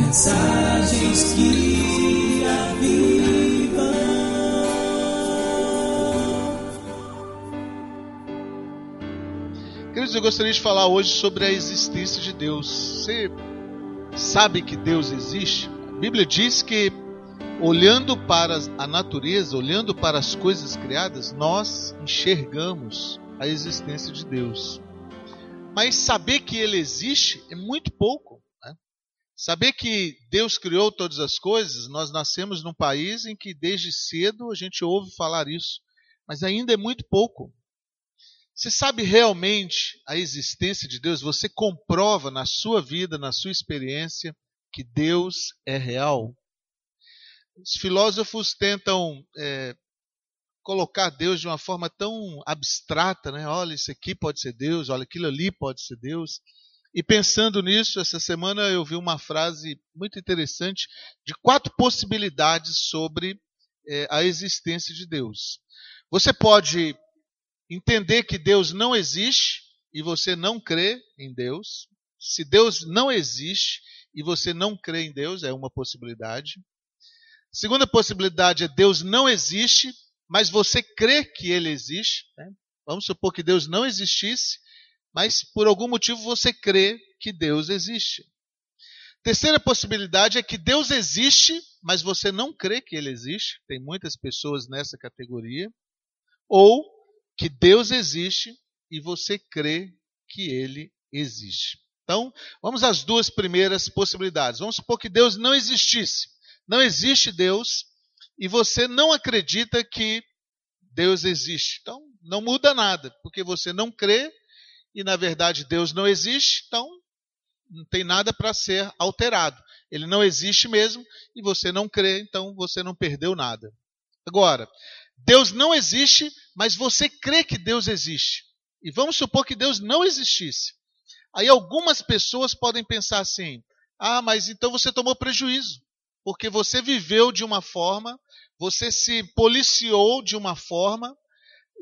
Mensagens que avivam. Queridos, eu gostaria de falar hoje sobre a existência de Deus. Você sabe que Deus existe? A Bíblia diz que, olhando para a natureza, olhando para as coisas criadas, nós enxergamos a existência de Deus. Mas saber que Ele existe é muito pouco. Saber que Deus criou todas as coisas, nós nascemos num país em que desde cedo a gente ouve falar isso, mas ainda é muito pouco. Você sabe realmente a existência de Deus? Você comprova na sua vida, na sua experiência, que Deus é real? Os filósofos tentam é, colocar Deus de uma forma tão abstrata, né? Olha, isso aqui pode ser Deus, olha, aquilo ali pode ser Deus. E pensando nisso, essa semana eu vi uma frase muito interessante de quatro possibilidades sobre é, a existência de Deus. Você pode entender que Deus não existe e você não crê em Deus. Se Deus não existe e você não crê em Deus, é uma possibilidade. Segunda possibilidade é Deus não existe, mas você crê que ele existe. Né? Vamos supor que Deus não existisse, mas por algum motivo você crê que Deus existe. Terceira possibilidade é que Deus existe, mas você não crê que ele existe. Tem muitas pessoas nessa categoria. Ou que Deus existe e você crê que ele existe. Então, vamos às duas primeiras possibilidades. Vamos supor que Deus não existisse. Não existe Deus e você não acredita que Deus existe. Então, não muda nada, porque você não crê e, na verdade, Deus não existe, então não tem nada para ser alterado. Ele não existe mesmo e você não crê, então você não perdeu nada. Agora, Deus não existe, mas você crê que Deus existe. E vamos supor que Deus não existisse. Aí algumas pessoas podem pensar assim: ah, mas então você tomou prejuízo, porque você viveu de uma forma, você se policiou de uma forma,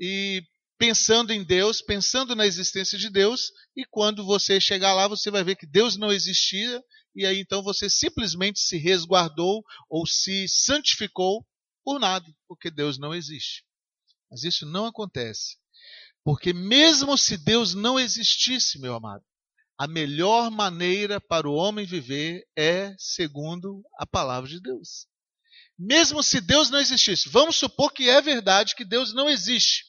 e pensando em Deus, pensando na existência de Deus, e quando você chegar lá, você vai ver que Deus não existia, e aí então você simplesmente se resguardou ou se santificou por nada, porque Deus não existe. Mas isso não acontece. Porque mesmo se Deus não existisse, meu amado, a melhor maneira para o homem viver é segundo a palavra de Deus. Mesmo se Deus não existisse, vamos supor que é verdade que Deus não existe.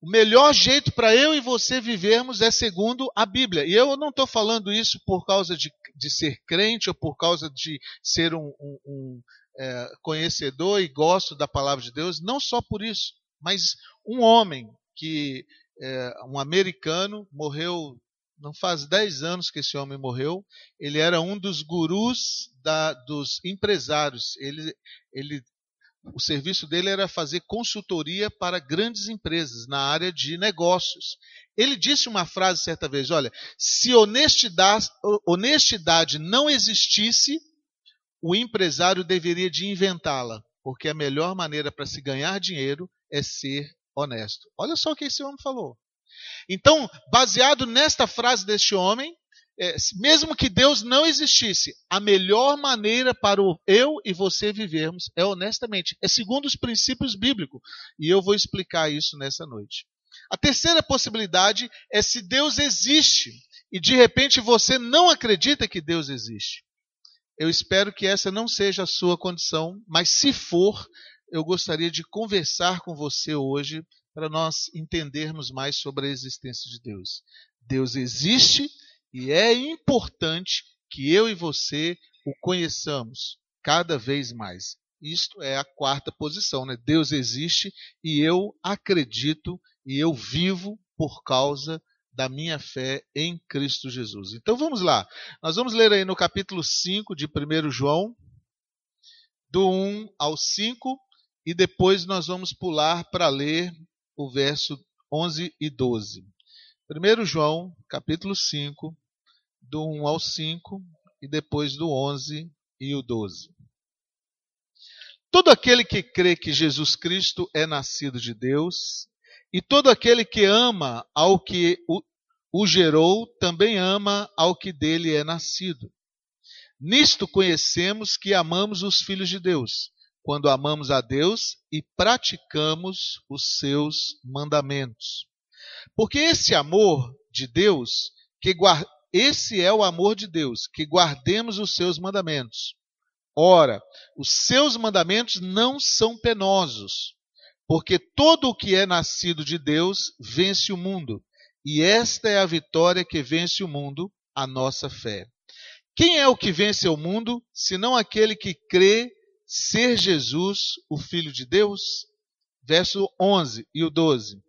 O melhor jeito para eu e você vivermos é segundo a Bíblia. E eu não estou falando isso por causa de, de, ser crente ou por causa de ser um, um, um é, conhecedor e gosto da palavra de Deus, não só por isso, mas um homem que, é, um americano, morreu, não faz 10 anos que esse homem morreu, ele era um dos gurus da, dos empresários. Ele, ele, o serviço dele era fazer consultoria para grandes empresas na área de negócios. Ele disse uma frase certa vez: Olha, se honestidade, honestidade não existisse, o empresário deveria de inventá-la, porque a melhor maneira para se ganhar dinheiro é ser honesto. Olha só o que esse homem falou. Então, baseado nesta frase deste homem, é, mesmo que Deus não existisse, a melhor maneira para o eu e você vivermos é honestamente, é segundo os princípios bíblicos. E eu vou explicar isso nessa noite. A terceira possibilidade é se Deus existe e de repente você não acredita que Deus existe. Eu espero que essa não seja a sua condição, mas se for, eu gostaria de conversar com você hoje para nós entendermos mais sobre a existência de Deus. Deus existe e é importante que eu e você o conheçamos cada vez mais. Isto é a quarta posição, né? Deus existe e eu acredito e eu vivo por causa da minha fé em Cristo Jesus. Então vamos lá. Nós vamos ler aí no capítulo 5 de 1 João, do 1 ao 5, e depois nós vamos pular para ler o verso 11 e 12. 1 João, capítulo 5, do 1 ao 5, e depois do 11 e o 12. Todo aquele que crê que Jesus Cristo é nascido de Deus, e todo aquele que ama ao que o, o gerou, também ama ao que dele é nascido. Nisto conhecemos que amamos os filhos de Deus, quando amamos a Deus e praticamos os seus mandamentos. Porque esse amor de Deus, que esse é o amor de Deus, que guardemos os seus mandamentos. Ora, os seus mandamentos não são penosos, porque todo o que é nascido de Deus vence o mundo, e esta é a vitória que vence o mundo, a nossa fé. Quem é o que vence o mundo, senão aquele que crê ser Jesus o Filho de Deus? Verso 11 e o 12.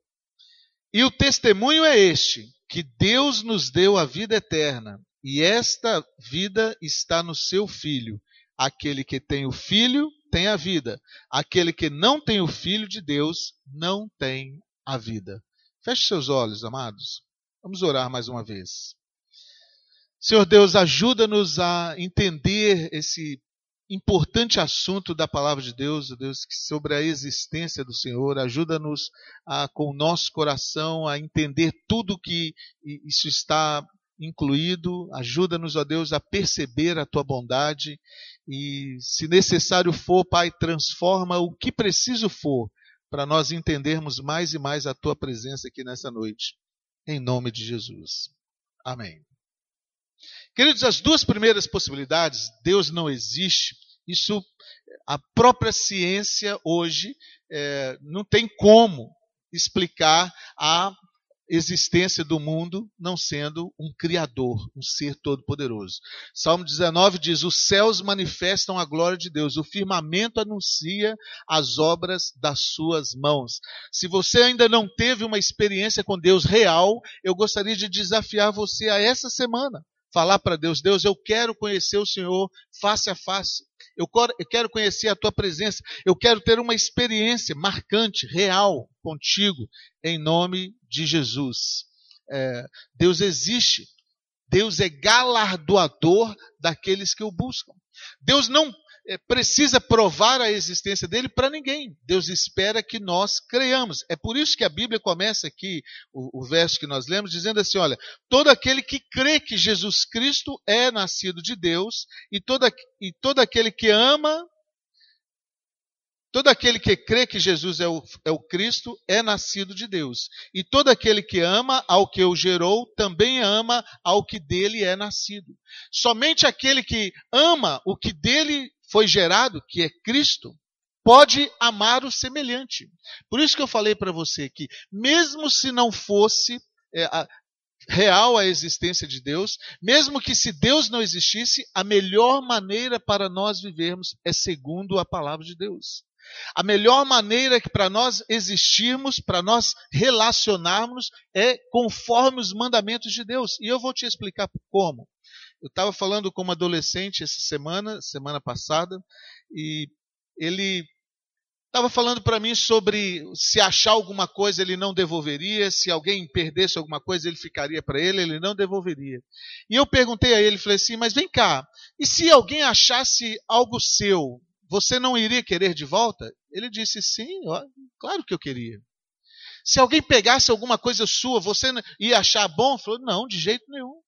E o testemunho é este: que Deus nos deu a vida eterna, e esta vida está no seu Filho. Aquele que tem o Filho tem a vida, aquele que não tem o Filho de Deus não tem a vida. Feche seus olhos, amados. Vamos orar mais uma vez. Senhor Deus, ajuda-nos a entender esse importante assunto da palavra de Deus, Deus, sobre a existência do Senhor. Ajuda-nos com o nosso coração a entender tudo que isso está incluído. Ajuda-nos, ó Deus, a perceber a tua bondade e, se necessário for, Pai, transforma o que preciso for para nós entendermos mais e mais a tua presença aqui nessa noite. Em nome de Jesus. Amém. Queridos, as duas primeiras possibilidades, Deus não existe, isso a própria ciência hoje é, não tem como explicar a existência do mundo não sendo um criador, um ser todo-poderoso. Salmo 19 diz: Os céus manifestam a glória de Deus, o firmamento anuncia as obras das suas mãos. Se você ainda não teve uma experiência com Deus real, eu gostaria de desafiar você a essa semana falar para Deus: Deus, eu quero conhecer o Senhor face a face. Eu quero conhecer a tua presença. Eu quero ter uma experiência marcante, real contigo, em nome de Jesus. É, Deus existe. Deus é galardoador daqueles que o buscam. Deus não precisa provar a existência dele para ninguém. Deus espera que nós creiamos. É por isso que a Bíblia começa aqui, o, o, verso que nós lemos, dizendo assim: olha, todo aquele que crê que Jesus Cristo é nascido de Deus, e, toda, e todo aquele que ama, todo aquele que crê que Jesus é o, é o Cristo é nascido de Deus. E todo aquele que ama ao que o gerou, também ama ao que dele é nascido. Somente aquele que ama o que dele foi gerado, que é Cristo, pode amar o semelhante. Por isso que eu falei para você que, mesmo se não fosse é, a, real a existência de Deus, mesmo que se Deus não existisse, a melhor maneira para nós vivermos é segundo a palavra de Deus. A melhor maneira que para nós existirmos, para nós relacionarmos, é conforme os mandamentos de Deus. E eu vou te explicar como. Eu estava falando com um adolescente essa semana, semana passada, e ele estava falando para mim sobre se achar alguma coisa ele não devolveria, se alguém perdesse alguma coisa ele ficaria para ele, ele não devolveria. E eu perguntei a ele, falei assim, mas vem cá, e se alguém achasse algo seu, você não iria querer de volta? Ele disse, sim, claro que eu queria. Se alguém pegasse alguma coisa sua, você ia achar bom? Falou, não, de jeito nenhum.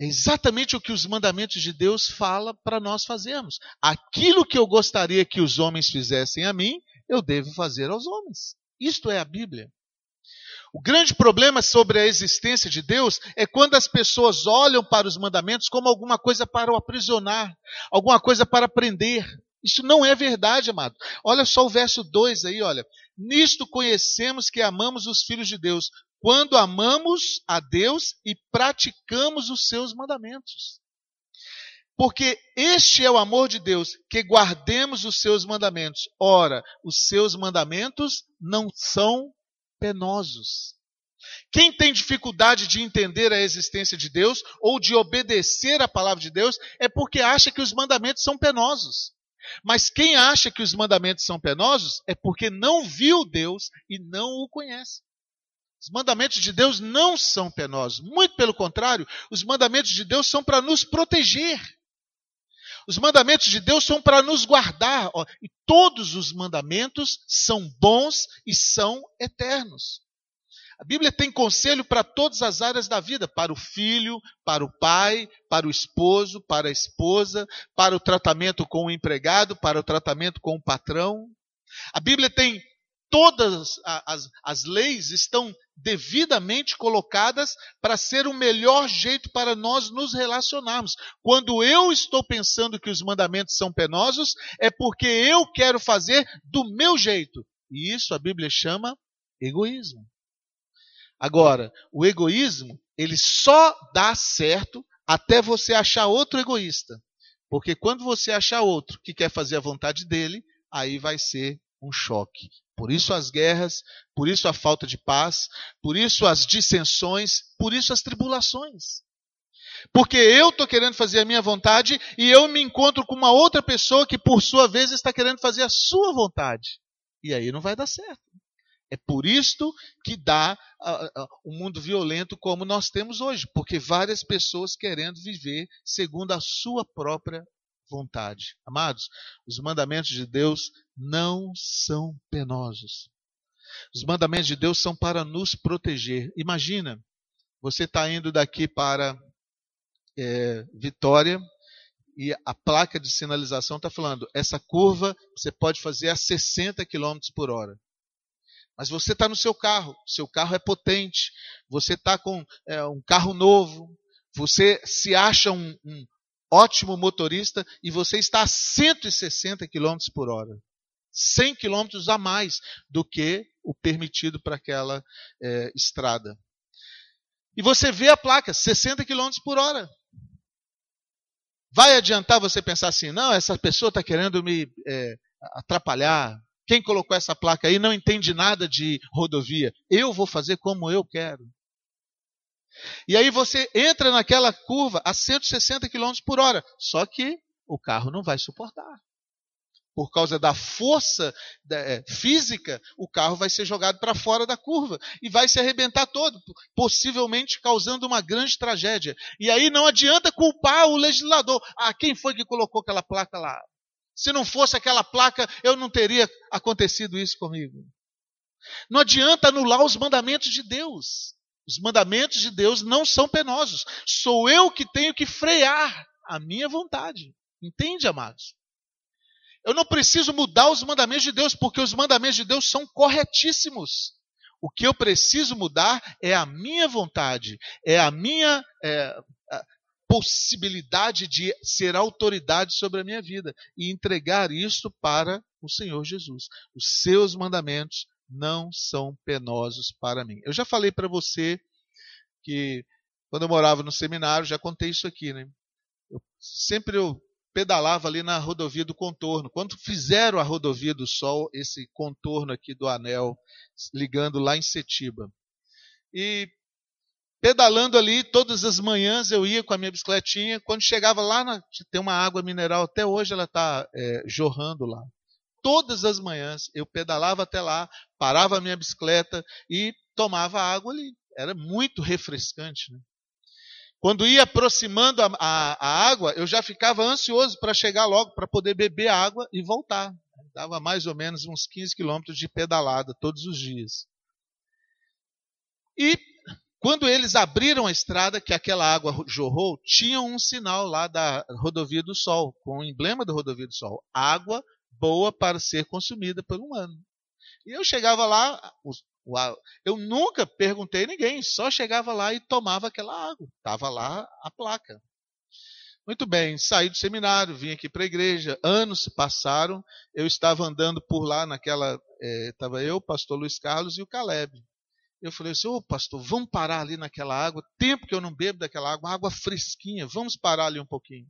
É exatamente o que os mandamentos de Deus falam para nós fazermos. Aquilo que eu gostaria que os homens fizessem a mim, eu devo fazer aos homens. Isto é a Bíblia. O grande problema sobre a existência de Deus é quando as pessoas olham para os mandamentos como alguma coisa para o aprisionar, alguma coisa para prender. Isso não é verdade, amado. Olha só o verso 2 aí, olha. Nisto conhecemos que amamos os filhos de Deus, quando amamos a Deus e praticamos os seus mandamentos. Porque este é o amor de Deus, que guardemos os seus mandamentos. Ora, os seus mandamentos não são penosos. Quem tem dificuldade de entender a existência de Deus ou de obedecer à palavra de Deus é porque acha que os mandamentos são penosos. Mas quem acha que os mandamentos são penosos é porque não viu Deus e não o conhece. Os mandamentos de Deus não são penosos. Muito pelo contrário, os mandamentos de Deus são para nos proteger. Os mandamentos de Deus são para nos guardar. Ó, e todos os mandamentos são bons e são eternos. A Bíblia tem conselho para todas as áreas da vida: para o filho, para o pai, para o esposo, para a esposa, para o tratamento com o empregado, para o tratamento com o patrão. A Bíblia tem todas as, as leis estão devidamente colocadas para ser o melhor jeito para nós nos relacionarmos. Quando eu estou pensando que os mandamentos são penosos, é porque eu quero fazer do meu jeito. E isso a Bíblia chama egoísmo. Agora, o egoísmo, ele só dá certo até você achar outro egoísta. Porque quando você achar outro que quer fazer a vontade dele, aí vai ser um choque. Por isso as guerras, por isso a falta de paz, por isso as dissensões, por isso as tribulações. Porque eu estou querendo fazer a minha vontade e eu me encontro com uma outra pessoa que, por sua vez, está querendo fazer a sua vontade. E aí não vai dar certo. É por isto que dá uh, uh, um mundo violento como nós temos hoje, porque várias pessoas querendo viver segundo a sua própria vontade. Amados, os mandamentos de Deus não são penosos. Os mandamentos de Deus são para nos proteger. Imagina, você está indo daqui para é, Vitória e a placa de sinalização está falando: essa curva você pode fazer a 60 km por hora. Mas você está no seu carro, seu carro é potente, você está com é, um carro novo, você se acha um, um ótimo motorista e você está a 160 km por hora. 100 km a mais do que o permitido para aquela é, estrada. E você vê a placa, 60 km por hora. Vai adiantar você pensar assim, não, essa pessoa está querendo me é, atrapalhar, quem colocou essa placa aí não entende nada de rodovia. Eu vou fazer como eu quero. E aí você entra naquela curva a 160 km por hora. Só que o carro não vai suportar. Por causa da força é, física, o carro vai ser jogado para fora da curva e vai se arrebentar todo, possivelmente causando uma grande tragédia. E aí não adianta culpar o legislador. Ah, quem foi que colocou aquela placa lá? Se não fosse aquela placa, eu não teria acontecido isso comigo. Não adianta anular os mandamentos de Deus. Os mandamentos de Deus não são penosos. Sou eu que tenho que frear a minha vontade. Entende, amados? Eu não preciso mudar os mandamentos de Deus, porque os mandamentos de Deus são corretíssimos. O que eu preciso mudar é a minha vontade, é a minha é, possibilidade de ser autoridade sobre a minha vida e entregar isso para o Senhor Jesus. Os seus mandamentos não são penosos para mim. Eu já falei para você que quando eu morava no seminário, já contei isso aqui, né? Eu, sempre eu pedalava ali na rodovia do contorno. Quando fizeram a rodovia do Sol, esse contorno aqui do anel, ligando lá em Setiba. E pedalando ali, todas as manhãs eu ia com a minha bicicletinha. Quando chegava lá, na, tem uma água mineral, até hoje ela está é, jorrando lá. Todas as manhãs eu pedalava até lá, parava a minha bicicleta e tomava água ali. Era muito refrescante. Né? Quando ia aproximando a, a, a, água, eu já ficava ansioso para chegar logo, para poder beber água e voltar. Dava mais ou menos uns 15 quilômetros de pedalada todos os dias. E quando eles abriram a estrada, que aquela água jorrou, tinha um sinal lá da Rodovia do Sol, com o emblema da Rodovia do Sol. Água boa para ser consumida por um ano. E eu chegava lá, eu nunca perguntei a ninguém, só chegava lá e tomava aquela água. Estava lá a placa. Muito bem, saí do seminário, vim aqui para a igreja. Anos se passaram, eu estava andando por lá naquela. Estava eh, eu, o pastor Luiz Carlos e o Caleb. Eu falei assim, ô pastor, vamos parar ali naquela água. Tempo que eu não bebo daquela água, água fresquinha, vamos parar ali um pouquinho.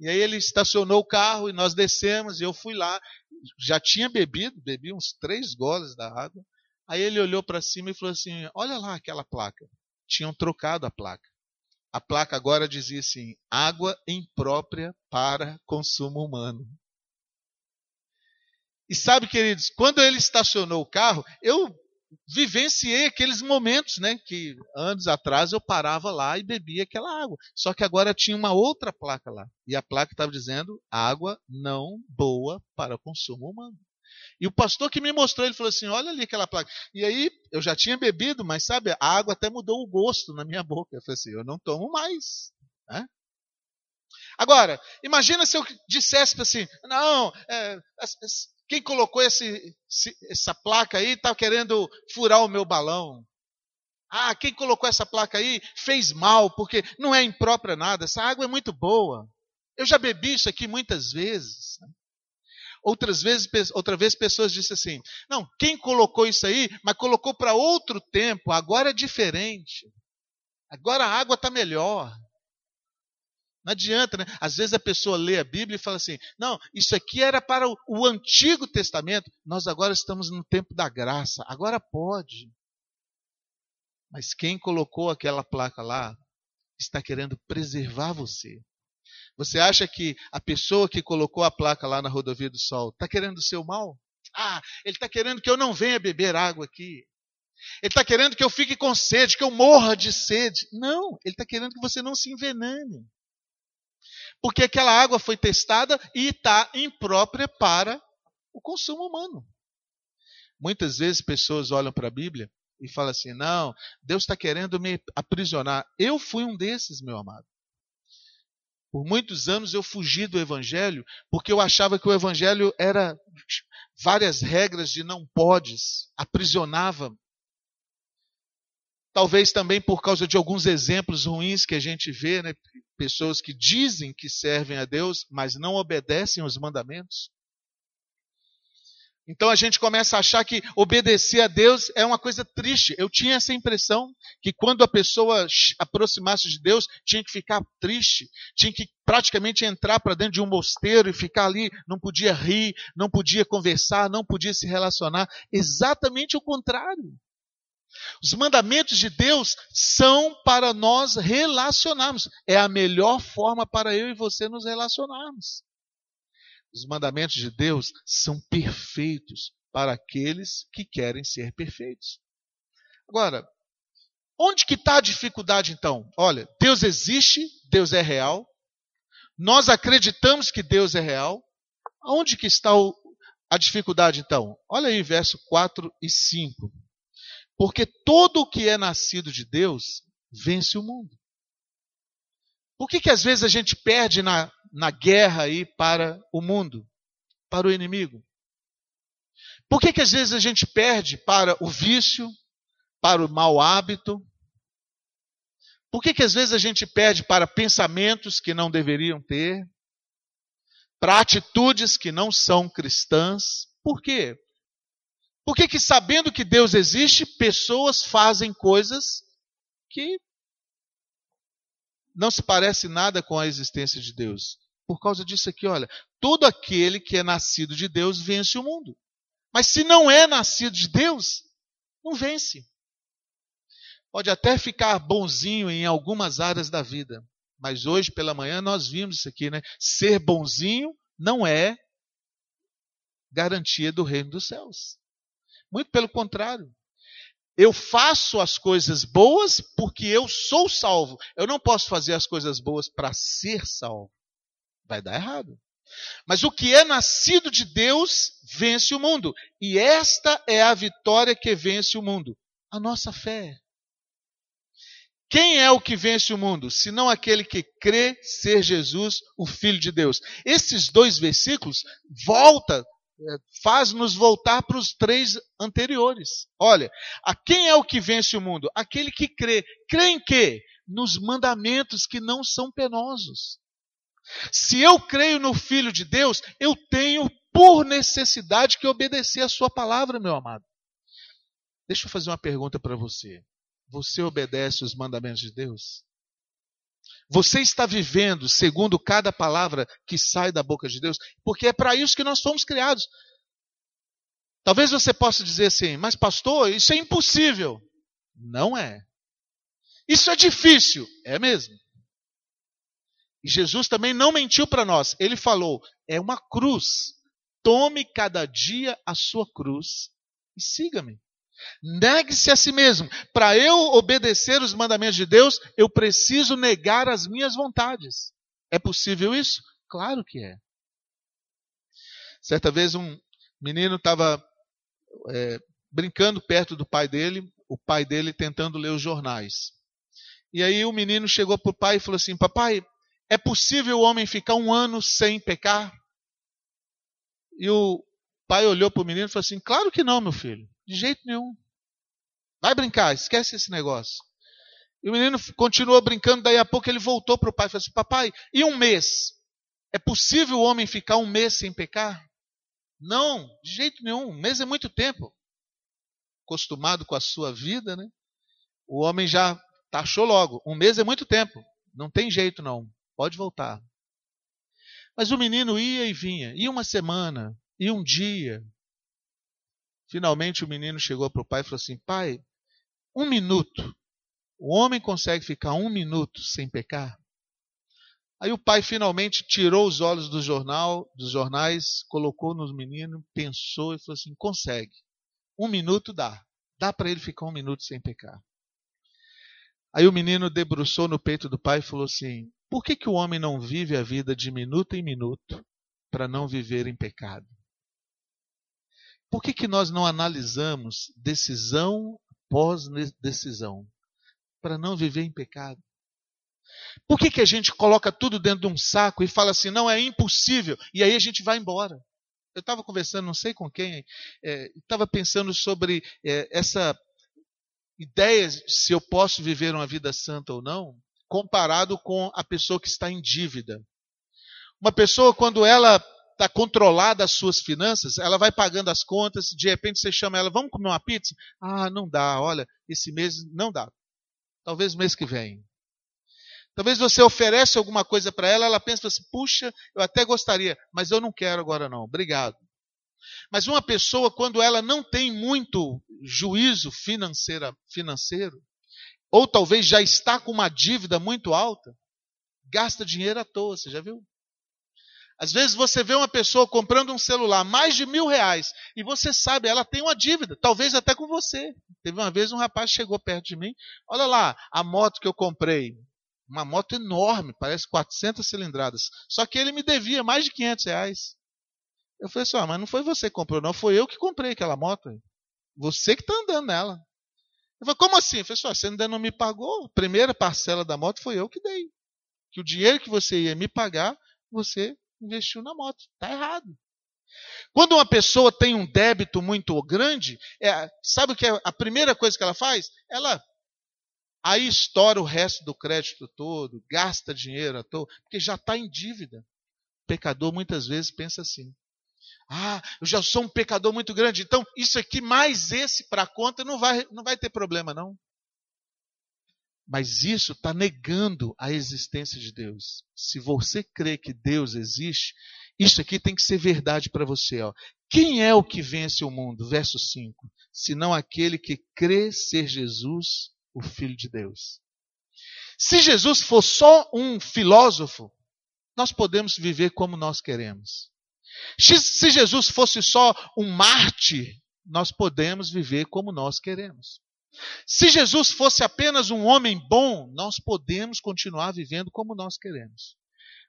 E aí ele estacionou o carro e nós descemos, e eu fui lá. Já tinha bebido, bebi uns três goles da água. Aí ele olhou para cima e falou assim: Olha lá aquela placa. Tinham trocado a placa. A placa agora dizia assim: água imprópria para consumo humano. E sabe, queridos, quando ele estacionou o carro, eu vivenciei aqueles momentos, né, que anos atrás eu parava lá e bebia aquela água. Só que agora tinha uma outra placa lá. E a placa estava dizendo água não boa para consumo humano. E o pastor que me mostrou, ele falou assim: olha ali aquela placa. E aí eu já tinha bebido, mas sabe, a água até mudou o gosto na minha boca. Eu falei assim: eu não tomo mais. Né? Agora, imagina se eu dissesse assim: não, é, quem colocou esse, essa placa aí está querendo furar o meu balão. Ah, quem colocou essa placa aí fez mal, porque não é imprópria nada. Essa água é muito boa. Eu já bebi isso aqui muitas vezes. Outras vezes, outra vez, pessoas disseram assim: não, quem colocou isso aí, mas colocou para outro tempo, agora é diferente. Agora a água está melhor. Não adianta, né? Às vezes a pessoa lê a Bíblia e fala assim: não, isso aqui era para o, Antigo Testamento, nós agora estamos no tempo da graça, agora pode. Mas quem colocou aquela placa lá está querendo preservar você. Você acha que a pessoa que colocou a placa lá na rodovia do Sol está querendo o seu mal? Ah, ele está querendo que eu não venha beber água aqui. Ele está querendo que eu fique com sede, que eu morra de sede. Não, ele está querendo que você não se envenene. Porque aquela água foi testada e está imprópria para o consumo humano. Muitas vezes pessoas olham para a Bíblia e falam assim: não, Deus está querendo me aprisionar. Eu fui um desses, meu amado. Por muitos anos eu fugi do evangelho porque eu achava que o evangelho era várias regras de não podes, aprisionava. Talvez também por causa de alguns exemplos ruins que a gente vê, né? pessoas que dizem que servem a Deus, mas não obedecem os mandamentos. Então a gente começa a achar que obedecer a Deus é uma coisa triste. Eu tinha essa impressão que quando a pessoa aproximasse de Deus, tinha que ficar triste, tinha que praticamente entrar para dentro de um mosteiro e ficar ali, não podia rir, não podia conversar, não podia se relacionar. Exatamente o contrário. Os mandamentos de Deus são para nós relacionarmos. É a melhor forma para eu e você nos relacionarmos. Os mandamentos de Deus são perfeitos para aqueles que querem ser perfeitos. Agora, onde que está a dificuldade então? Olha, Deus existe, Deus é real. Nós acreditamos que Deus é real. Onde que está o, a dificuldade então? Olha aí, verso 4 e 5. Porque todo o que é nascido de Deus vence o mundo. Por que, que às vezes a gente perde na, na guerra aí para o mundo, para o inimigo? Por que, que às vezes a gente perde para o vício, para o mau hábito? Por que, que às vezes a gente perde para pensamentos que não deveriam ter? Para atitudes que não são cristãs? Por quê? Por que, que sabendo que Deus existe, pessoas fazem coisas que não se parece nada com a existência de Deus. Por causa disso aqui, olha, todo aquele que é nascido de Deus vence o mundo. Mas se não é nascido de Deus, não vence. Pode até ficar bonzinho em algumas áreas da vida, mas hoje pela manhã nós vimos isso aqui, né? Ser bonzinho não é garantia do reino dos céus. Muito pelo contrário. Eu faço as coisas boas porque eu sou salvo. Eu não posso fazer as coisas boas para ser salvo. Vai dar errado. Mas o que é nascido de Deus vence o mundo. E esta é a vitória que vence o mundo: a nossa fé. Quem é o que vence o mundo? Senão aquele que crê ser Jesus, o Filho de Deus. Esses dois versículos volta faz-nos voltar para os três anteriores. Olha, a quem é o que vence o mundo? Aquele que crê. Crê em quê? Nos mandamentos que não são penosos. Se eu creio no Filho de Deus, eu tenho por necessidade que obedecer a sua palavra, meu amado. Deixa eu fazer uma pergunta para você. Você obedece os mandamentos de Deus? Você está vivendo segundo cada palavra que sai da boca de Deus, porque é para isso que nós fomos criados. Talvez você possa dizer assim, mas pastor, isso é impossível. Não é. Isso é difícil. É mesmo. E Jesus também não mentiu para nós. Ele falou: é uma cruz. Tome cada dia a sua cruz e siga-me. Negue-se a si mesmo. Para eu obedecer os mandamentos de Deus, eu preciso negar as minhas vontades. É possível isso? Claro que é. Certa vez um, menino estava é, brincando perto do pai dele, o pai dele tentando ler os jornais. E aí o menino chegou para o pai e falou assim: Papai, é possível o homem ficar um ano sem pecar? E o pai olhou para o menino e falou assim: Claro que não, meu filho, de jeito nenhum. Vai brincar, esquece esse negócio. E o menino continuou brincando, daí a pouco ele voltou para o pai e falou assim: Papai, e um mês? É possível o homem ficar um mês sem pecar? Não, de jeito nenhum. Um mês é muito tempo. Acostumado com a sua vida, né? O homem já taxou logo. Um mês é muito tempo. Não tem jeito, não. Pode voltar. Mas o menino ia e vinha. Ia uma semana, ia um dia. Finalmente o menino chegou para o pai e falou assim: Pai, um minuto. O homem consegue ficar um minuto sem pecar? Aí o pai finalmente tirou os olhos do jornal, dos jornais, colocou no menino, pensou e falou assim: consegue. Um minuto dá. Dá para ele ficar um minuto sem pecar. Aí o menino debruçou no peito do pai e falou assim: Por que, que o homem não vive a vida de minuto em minuto para não viver em pecado? Por que, que nós não analisamos decisão após decisão para não viver em pecado? Por que, que a gente coloca tudo dentro de um saco e fala assim, não, é impossível, e aí a gente vai embora? Eu estava conversando, não sei com quem, estava é, pensando sobre é, essa ideia se eu posso viver uma vida santa ou não, comparado com a pessoa que está em dívida. Uma pessoa, quando ela está controlada as suas finanças, ela vai pagando as contas, de repente você chama ela, vamos comer uma pizza? Ah, não dá, olha, esse mês não dá. Talvez mês que vem. Talvez você oferece alguma coisa para ela, ela pensa assim, puxa, eu até gostaria, mas eu não quero agora não, obrigado. Mas uma pessoa, quando ela não tem muito juízo financeira, financeiro, ou talvez já está com uma dívida muito alta, gasta dinheiro à toa, você já viu? Às vezes você vê uma pessoa comprando um celular mais de mil reais e você sabe, ela tem uma dívida, talvez até com você. Teve uma vez um rapaz chegou perto de mim, olha lá, a moto que eu comprei, uma moto enorme, parece 400 cilindradas. Só que ele me devia mais de 500 reais. Eu falei assim, ah, mas não foi você que comprou, não. Foi eu que comprei aquela moto. Você que está andando nela. Eu falei, como assim? Eu falei assim, ah, você ainda não me pagou. A primeira parcela da moto foi eu que dei. Que o dinheiro que você ia me pagar, você investiu na moto. Está errado. Quando uma pessoa tem um débito muito grande, é, sabe o que é a primeira coisa que ela faz? Ela Aí estoura o resto do crédito todo, gasta dinheiro à toa, porque já está em dívida. O pecador muitas vezes pensa assim: ah, eu já sou um pecador muito grande, então isso aqui mais esse para conta não vai, não vai ter problema, não. Mas isso está negando a existência de Deus. Se você crê que Deus existe, isso aqui tem que ser verdade para você. Ó. Quem é o que vence o mundo? Verso 5. Senão aquele que crê ser Jesus, o Filho de Deus. Se Jesus for só um filósofo, nós podemos viver como nós queremos. Se Jesus fosse só um Marte, nós podemos viver como nós queremos. Se Jesus fosse apenas um homem bom, nós podemos continuar vivendo como nós queremos.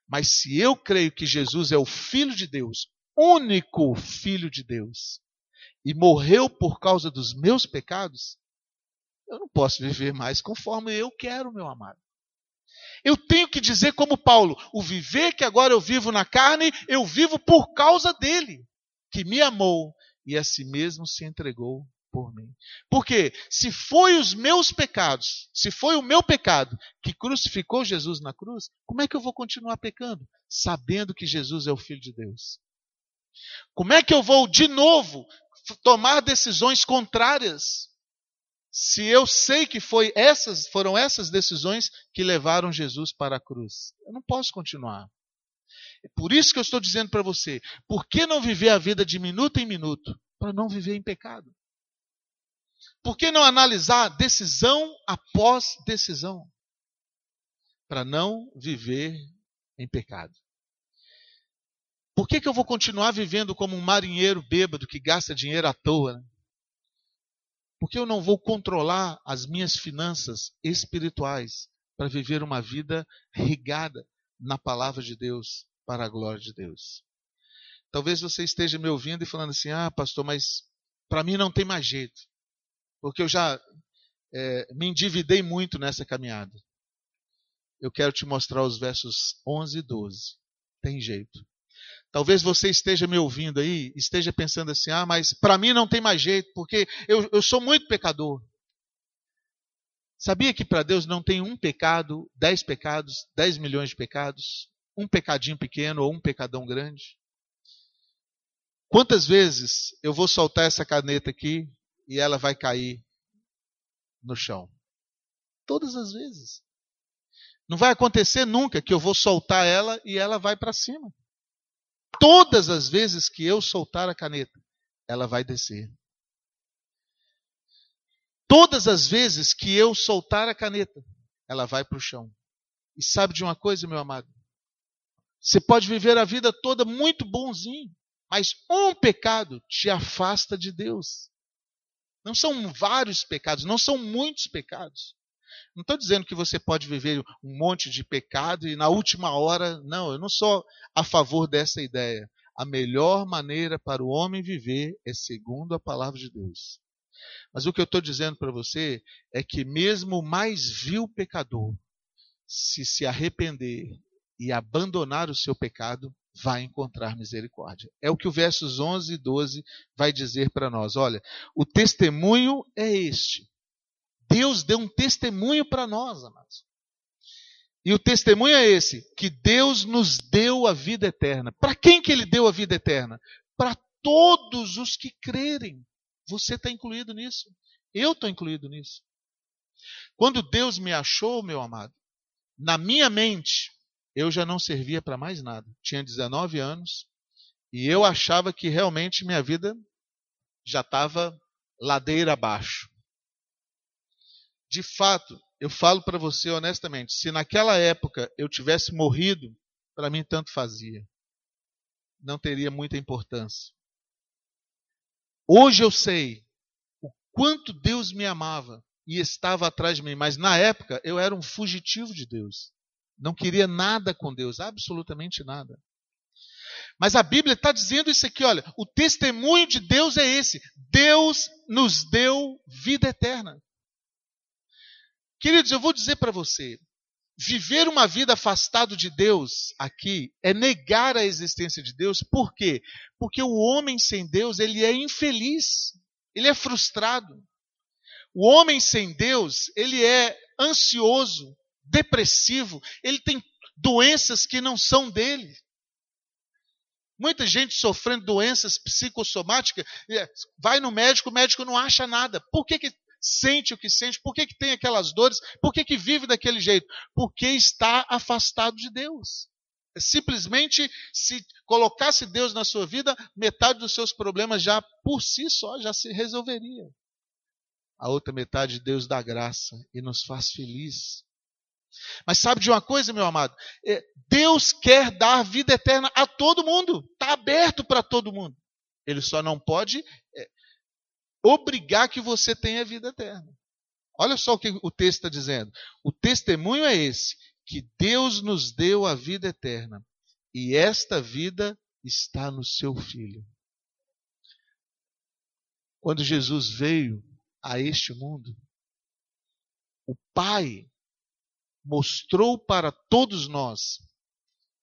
Mas se eu creio que Jesus é o Filho de Deus, único Filho de Deus, e morreu por causa dos meus pecados, eu não posso viver mais conforme eu quero, meu amado. Eu tenho que dizer como Paulo: o viver que agora eu vivo na carne, eu vivo por causa dele, que me amou e a si mesmo se entregou por mim. Porque se foi os meus pecados, se foi o meu pecado que crucificou Jesus na cruz, como é que eu vou continuar pecando, sabendo que Jesus é o Filho de Deus? Como é que eu vou de novo tomar decisões contrárias se eu sei que foi essas, foram essas decisões que levaram Jesus para a cruz? Eu não posso continuar. É por isso que eu estou dizendo para você: por que não viver a vida de minuto em minuto? Para não viver em pecado. Por que não analisar decisão após decisão? Para não viver em pecado. Por que, que eu vou continuar vivendo como um marinheiro bêbado que gasta dinheiro à toa? Né? Porque eu não vou controlar as minhas finanças espirituais para viver uma vida regada na palavra de Deus para a glória de Deus. Talvez você esteja me ouvindo e falando assim: ah, pastor, mas para mim não tem mais jeito, porque eu já é, me endividei muito nessa caminhada. Eu quero te mostrar os versos 11 e 12. Tem jeito. Talvez você esteja me ouvindo aí, esteja pensando assim: ah, mas para mim não tem mais jeito, porque eu, eu sou muito pecador. Sabia que para Deus não tem um pecado, dez pecados, dez milhões de pecados, um pecadinho pequeno ou um pecadão grande? Quantas vezes eu vou soltar essa caneta aqui e ela vai cair no chão? Todas as vezes. Não vai acontecer nunca que eu vou soltar ela e ela vai para cima. Todas as vezes que eu soltar a caneta, ela vai descer. Todas as vezes que eu soltar a caneta, ela vai para o chão. E sabe de uma coisa, meu amado? Você pode viver a vida toda muito bonzinho, mas um pecado te afasta de Deus. Não são vários pecados, não são muitos pecados. Não estou dizendo que você pode viver um monte de pecado e na última hora. Não, eu não sou a favor dessa ideia. A melhor maneira para o homem viver é segundo a palavra de Deus. Mas o que eu estou dizendo para você é que mesmo o mais vil pecador, se se arrepender e abandonar o seu pecado, vai encontrar misericórdia. É o que o versos 11 e 12 vai dizer para nós. Olha, o testemunho é este. Deus deu um testemunho para nós, amados. E o testemunho é esse, que Deus nos deu a vida eterna. Para quem que ele deu a vida eterna? Para todos os que crerem. Você está incluído nisso. Eu estou incluído nisso. Quando Deus me achou, meu amado, na minha mente, eu já não servia para mais nada. Tinha 19 anos e eu achava que realmente minha vida já estava ladeira abaixo. De fato, eu falo para você honestamente, se naquela época eu tivesse morrido, para mim tanto fazia. Não teria muita importância. Hoje eu sei o quanto Deus me amava e estava atrás de mim, mas na época eu era um fugitivo de Deus. Não queria nada com Deus, absolutamente nada. Mas a Bíblia está dizendo isso aqui, olha, o testemunho de Deus é esse: Deus nos deu vida eterna. Queridos, eu vou dizer para você, viver uma vida afastado de Deus aqui é negar a existência de Deus. Por quê? Porque o homem sem Deus, ele é infeliz, ele é frustrado. O homem sem Deus, ele é ansioso, depressivo, ele tem doenças que não são dele. Muita gente sofrendo doenças psicossomáticas, é, vai no médico, o médico não acha nada. Por que, que sente o que sente? Por que, que tem aquelas dores? Por que, que vive daquele jeito? Porque está afastado de Deus. É simplesmente, se colocasse Deus na sua vida, metade dos seus problemas já por si só já se resolveria. A outra metade, Deus dá graça e nos faz feliz. Mas sabe de uma coisa, meu amado? É, Deus quer dar vida eterna a todo mundo. Está aberto para todo mundo. Ele só não pode é, obrigar que você tenha vida eterna. Olha só o que o texto está dizendo. O testemunho é esse: que Deus nos deu a vida eterna. E esta vida está no seu Filho. Quando Jesus veio a este mundo, o Pai mostrou para todos nós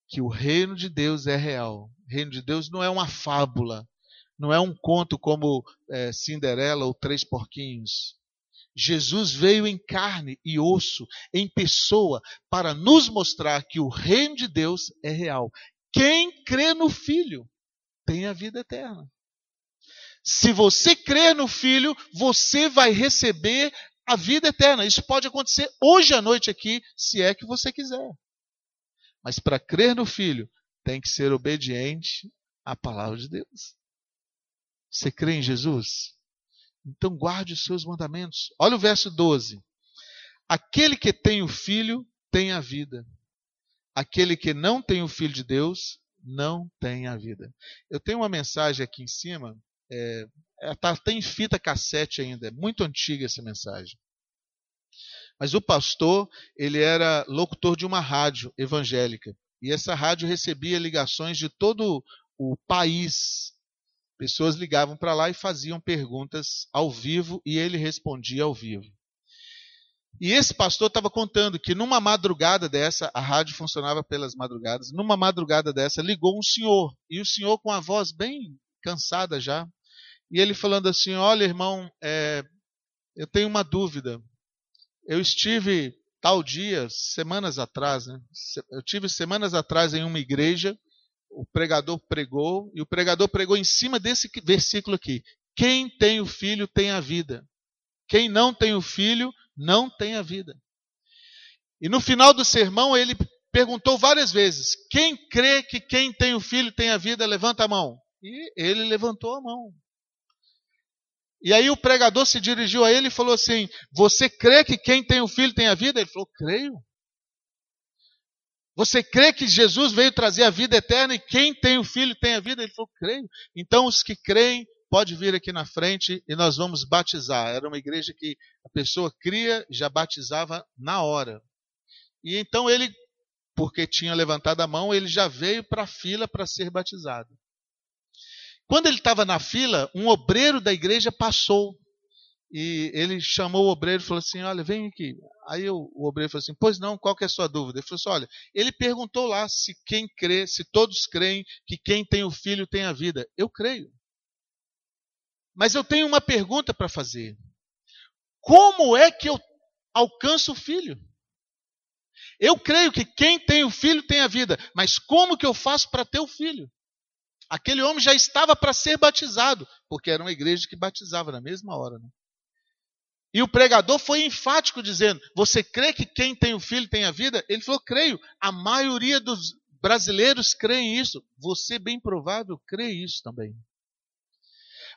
que o reino de Deus é real. O reino de Deus não é uma fábula, não é um conto como é, Cinderela ou Três Porquinhos. Jesus veio em carne e osso, em pessoa, para nos mostrar que o reino de Deus é real. Quem crê no Filho tem a vida eterna. Se você crê no Filho, você vai receber a vida eterna. Isso pode acontecer hoje à noite aqui, se é que você quiser. Mas para crer no Filho, tem que ser obediente à palavra de Deus. Você crê em Jesus? Então guarde os seus mandamentos. Olha o verso 12. Aquele que tem o Filho tem a vida. Aquele que não tem o Filho de Deus não tem a vida. Eu tenho uma mensagem aqui em cima, é, está é, em fita cassete ainda, é muito antiga essa mensagem. Mas o pastor, ele era locutor de uma rádio evangélica. E essa rádio recebia ligações de todo o país. Pessoas ligavam para lá e faziam perguntas ao vivo e ele respondia ao vivo. E esse pastor estava contando que numa madrugada dessa, a rádio funcionava pelas madrugadas, numa madrugada dessa ligou um senhor, e o senhor com a voz bem cansada já, e ele falando assim: Olha, irmão, é, eu tenho uma dúvida. Eu estive tal dia, semanas atrás, né? Eu tive semanas atrás em uma igreja, o pregador pregou, e o pregador pregou em cima desse versículo aqui: Quem tem o filho tem a vida. Quem não tem o filho não tem a vida. E no final do sermão ele perguntou várias vezes: Quem crê que quem tem o filho tem a vida, levanta a mão. E ele levantou a mão. E aí o pregador se dirigiu a ele e falou assim: Você crê que quem tem o filho tem a vida? Ele falou: Creio. Você crê que Jesus veio trazer a vida eterna e quem tem o filho tem a vida? Ele falou: Creio. Então os que creem pode vir aqui na frente e nós vamos batizar. Era uma igreja que a pessoa cria e já batizava na hora. E então ele, porque tinha levantado a mão, ele já veio para a fila para ser batizado. Quando ele estava na fila, um obreiro da igreja passou. E ele chamou o obreiro e falou assim: Olha, vem aqui. Aí o, o obreiro falou assim: Pois não, qual que é a sua dúvida? Ele falou assim: Olha, ele perguntou lá se quem crê, se todos creem que quem tem o filho tem a vida. Eu creio. Mas eu tenho uma pergunta para fazer. Como é que eu alcanço o filho? Eu creio que quem tem o filho tem a vida, mas como que eu faço para ter o filho? Aquele homem já estava para ser batizado, porque era uma igreja que batizava na mesma hora. Né? E o pregador foi enfático dizendo: Você crê que quem tem o filho tem a vida? Ele falou: Creio. A maioria dos brasileiros creem isso. Você, bem provável, crê isso também.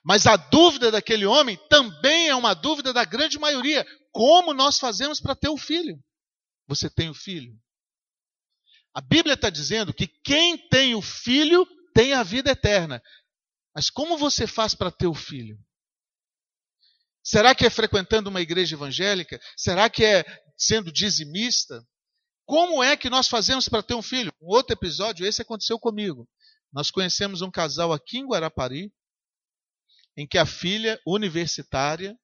Mas a dúvida daquele homem também é uma dúvida da grande maioria. Como nós fazemos para ter o filho? Você tem o filho? A Bíblia está dizendo que quem tem o filho tem a vida eterna. Mas como você faz para ter o filho? Será que é frequentando uma igreja evangélica? Será que é sendo dizimista? Como é que nós fazemos para ter um filho? Um outro episódio, esse aconteceu comigo. Nós conhecemos um casal aqui em Guarapari, em que a filha universitária,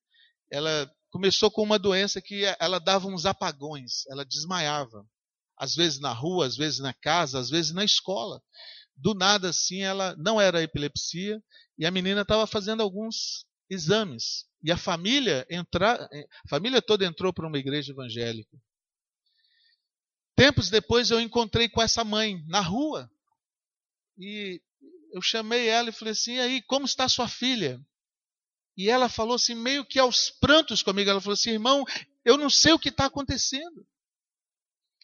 ela começou com uma doença que ela dava uns apagões, ela desmaiava. Às vezes na rua, às vezes na casa, às vezes na escola. Do nada assim, ela não era epilepsia e a menina estava fazendo alguns exames. E a família entra, a família toda entrou para uma igreja evangélica. Tempos depois eu encontrei com essa mãe na rua. E eu chamei ela e falei assim: e aí, como está sua filha? E ela falou assim, meio que aos prantos comigo: ela falou assim, irmão, eu não sei o que está acontecendo.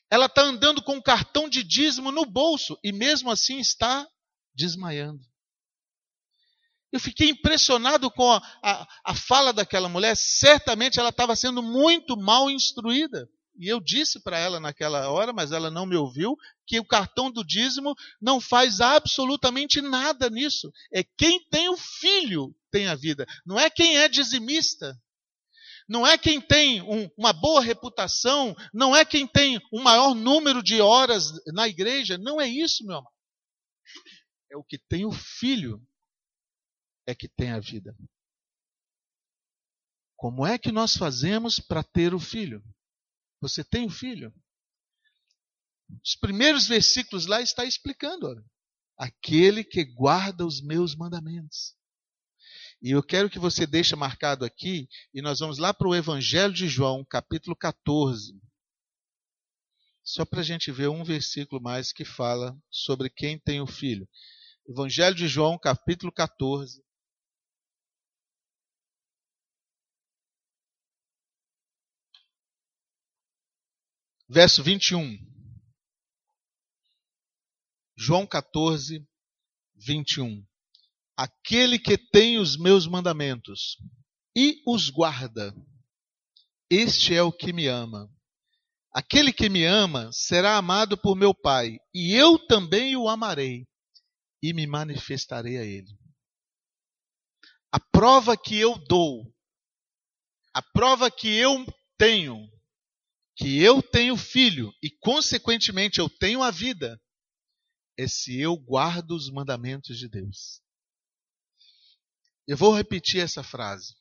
Ela está andando com um cartão de dízimo no bolso e mesmo assim está desmaiando. Eu fiquei impressionado com a, a, a fala daquela mulher. Certamente ela estava sendo muito mal instruída. E eu disse para ela naquela hora, mas ela não me ouviu, que o cartão do dízimo não faz absolutamente nada nisso. É quem tem o filho tem a vida, não é quem é dizimista. Não é quem tem um, uma boa reputação, não é quem tem um maior número de horas na igreja, não é isso, meu amado. É o que tem o filho é que tem a vida. Como é que nós fazemos para ter o filho? Você tem um filho? Os primeiros versículos lá está explicando, olha, aquele que guarda os meus mandamentos. E eu quero que você deixe marcado aqui, e nós vamos lá para o Evangelho de João, capítulo 14. Só para a gente ver um versículo mais que fala sobre quem tem o filho. Evangelho de João, capítulo 14. verso 21. João 14, 21. Aquele que tem os meus mandamentos e os guarda, este é o que me ama. Aquele que me ama será amado por meu Pai, e eu também o amarei e me manifestarei a ele. A prova que eu dou, a prova que eu tenho que eu tenho filho e, consequentemente, eu tenho a vida, é se eu guardo os mandamentos de Deus. Eu vou repetir essa frase.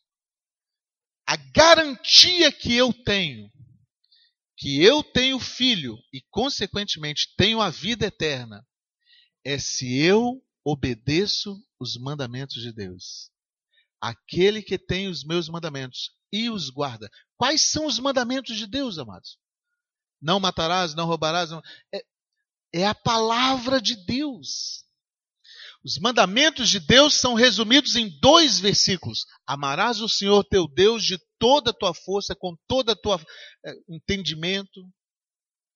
A garantia que eu tenho, que eu tenho filho e, consequentemente, tenho a vida eterna, é se eu obedeço os mandamentos de Deus. Aquele que tem os meus mandamentos e os guarda. Quais são os mandamentos de Deus, amados? Não matarás, não roubarás. Não... É, é a palavra de Deus. Os mandamentos de Deus são resumidos em dois versículos. Amarás o Senhor teu Deus de toda a tua força, com todo o teu é, entendimento,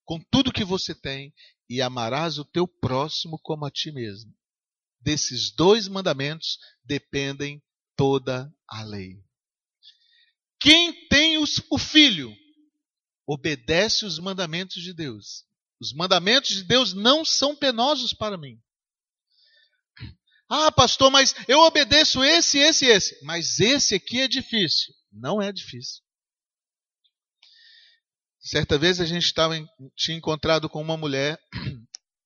com tudo que você tem, e amarás o teu próximo como a ti mesmo. Desses dois mandamentos dependem toda a lei. Quem tem os, o filho obedece os mandamentos de Deus. Os mandamentos de Deus não são penosos para mim. Ah, pastor, mas eu obedeço esse, esse, esse. Mas esse aqui é difícil. Não é difícil. Certa vez a gente estava tinha encontrado com uma mulher.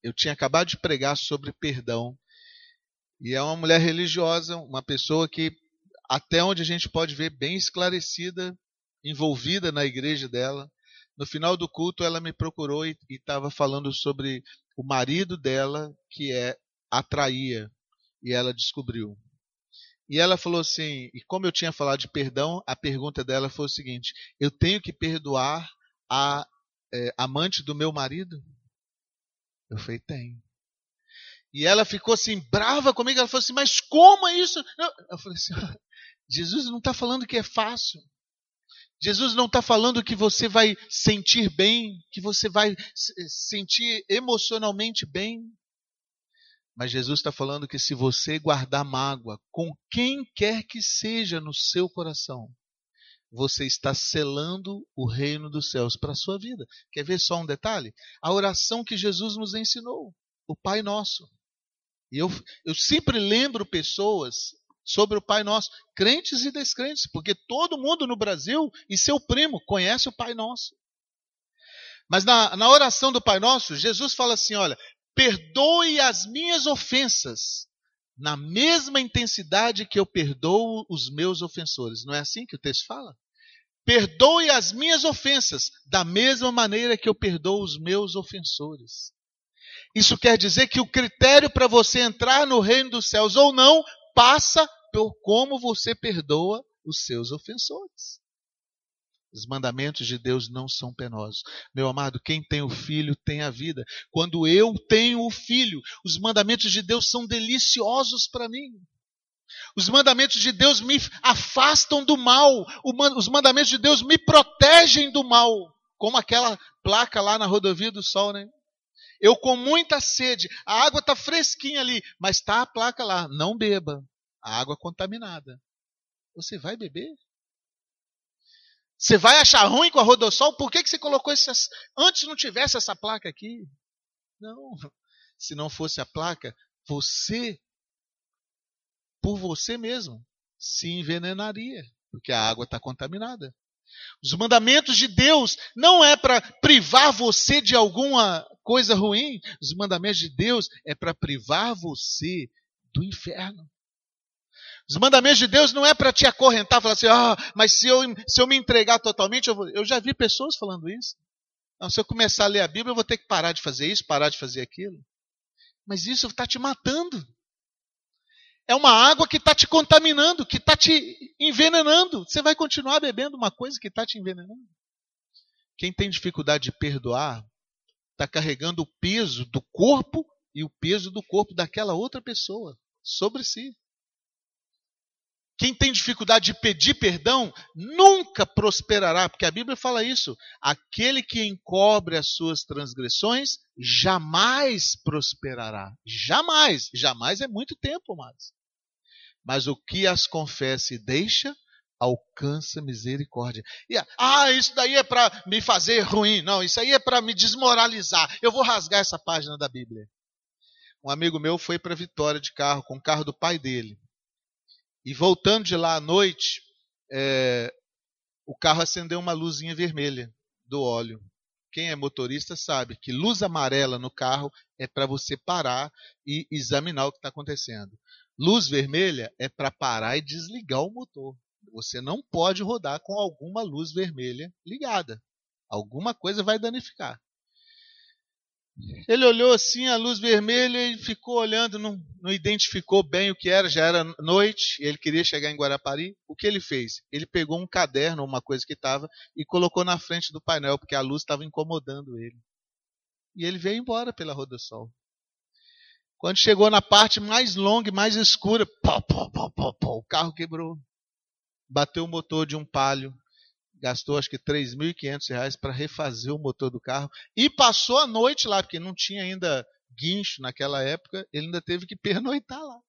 Eu tinha acabado de pregar sobre perdão. E é uma mulher religiosa, uma pessoa que, até onde a gente pode ver, bem esclarecida, envolvida na igreja dela. No final do culto, ela me procurou e estava falando sobre o marido dela que é atraía e ela descobriu. E ela falou assim, e como eu tinha falado de perdão, a pergunta dela foi o seguinte: eu tenho que perdoar a é, amante do meu marido? Eu falei, tem. E ela ficou assim, brava comigo. Ela falou assim, mas como é isso? Eu falei assim, Jesus não está falando que é fácil. Jesus não está falando que você vai sentir bem, que você vai sentir emocionalmente bem. Mas Jesus está falando que se você guardar mágoa com quem quer que seja no seu coração, você está selando o reino dos céus para a sua vida. Quer ver só um detalhe? A oração que Jesus nos ensinou, o Pai Nosso. E eu, eu sempre lembro pessoas sobre o Pai Nosso, crentes e descrentes, porque todo mundo no Brasil e seu primo conhece o Pai Nosso. Mas na, na oração do Pai Nosso, Jesus fala assim: olha, perdoe as minhas ofensas na mesma intensidade que eu perdoo os meus ofensores. Não é assim que o texto fala? Perdoe as minhas ofensas da mesma maneira que eu perdoo os meus ofensores. Isso quer dizer que o critério para você entrar no reino dos céus ou não passa por como você perdoa os seus ofensores. Os mandamentos de Deus não são penosos. Meu amado, quem tem o filho tem a vida. Quando eu tenho o filho, os mandamentos de Deus são deliciosos para mim. Os mandamentos de Deus me afastam do mal. Os mandamentos de Deus me protegem do mal. Como aquela placa lá na rodovia do Sol, né? Eu com muita sede, a água está fresquinha ali, mas está a placa lá, não beba. A água contaminada. Você vai beber? Você vai achar ruim com a Rodossol? Por que, que você colocou essas. Antes não tivesse essa placa aqui? Não. Se não fosse a placa, você, por você mesmo, se envenenaria, porque a água está contaminada. Os mandamentos de Deus não é para privar você de alguma coisa ruim. Os mandamentos de Deus é para privar você do inferno. Os mandamentos de Deus não é para te acorrentar, falar assim, ah, mas se eu, se eu me entregar totalmente, eu, vou... eu já vi pessoas falando isso. Não, se eu começar a ler a Bíblia, eu vou ter que parar de fazer isso, parar de fazer aquilo. Mas isso está te matando. É uma água que está te contaminando, que está te envenenando. Você vai continuar bebendo uma coisa que está te envenenando. Quem tem dificuldade de perdoar, está carregando o peso do corpo e o peso do corpo daquela outra pessoa sobre si. Quem tem dificuldade de pedir perdão nunca prosperará, porque a Bíblia fala isso. Aquele que encobre as suas transgressões jamais prosperará. Jamais. Jamais é muito tempo, mas. Mas o que as confessa e deixa, alcança misericórdia. E, ah, isso daí é para me fazer ruim. Não, isso aí é para me desmoralizar. Eu vou rasgar essa página da Bíblia. Um amigo meu foi para Vitória de carro, com o carro do pai dele. E voltando de lá à noite, é, o carro acendeu uma luzinha vermelha do óleo. quem é motorista sabe que luz amarela no carro é para você parar e examinar o que está acontecendo. Luz vermelha é para parar e desligar o motor. Você não pode rodar com alguma luz vermelha ligada. Alguma coisa vai danificar. Ele olhou assim a luz vermelha e ficou olhando, não, não, identificou bem o que era, já era noite, ele queria chegar em Guarapari. O que ele fez? Ele pegou um caderno, uma coisa que estava, e colocou na frente do painel, porque a luz estava incomodando ele. E ele veio embora pela Rodossol. Quando chegou na parte mais longa e mais escura, o carro quebrou. Bateu o motor de um palio gastou acho que 3.500 reais para refazer o motor do carro e passou a noite lá, porque não tinha ainda guincho naquela época, ele ainda teve que pernoitar lá,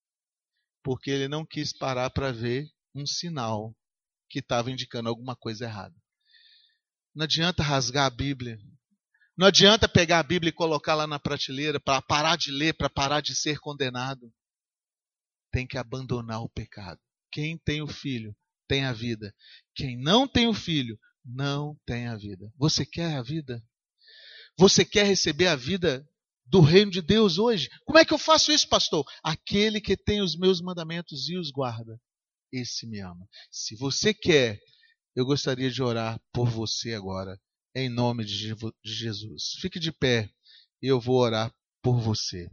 porque ele não quis parar para ver um sinal que estava indicando alguma coisa errada. Não adianta rasgar a Bíblia. Não adianta pegar a Bíblia e colocar lá na prateleira para parar de ler, para parar de ser condenado. Tem que abandonar o pecado. Quem tem o filho tem a vida. Quem não tem o filho não tem a vida. Você quer a vida? Você quer receber a vida do reino de Deus hoje? Como é que eu faço isso, pastor? Aquele que tem os meus mandamentos e os guarda, esse me ama. Se você quer, eu gostaria de orar por você agora, em nome de Jesus. Fique de pé e eu vou orar por você.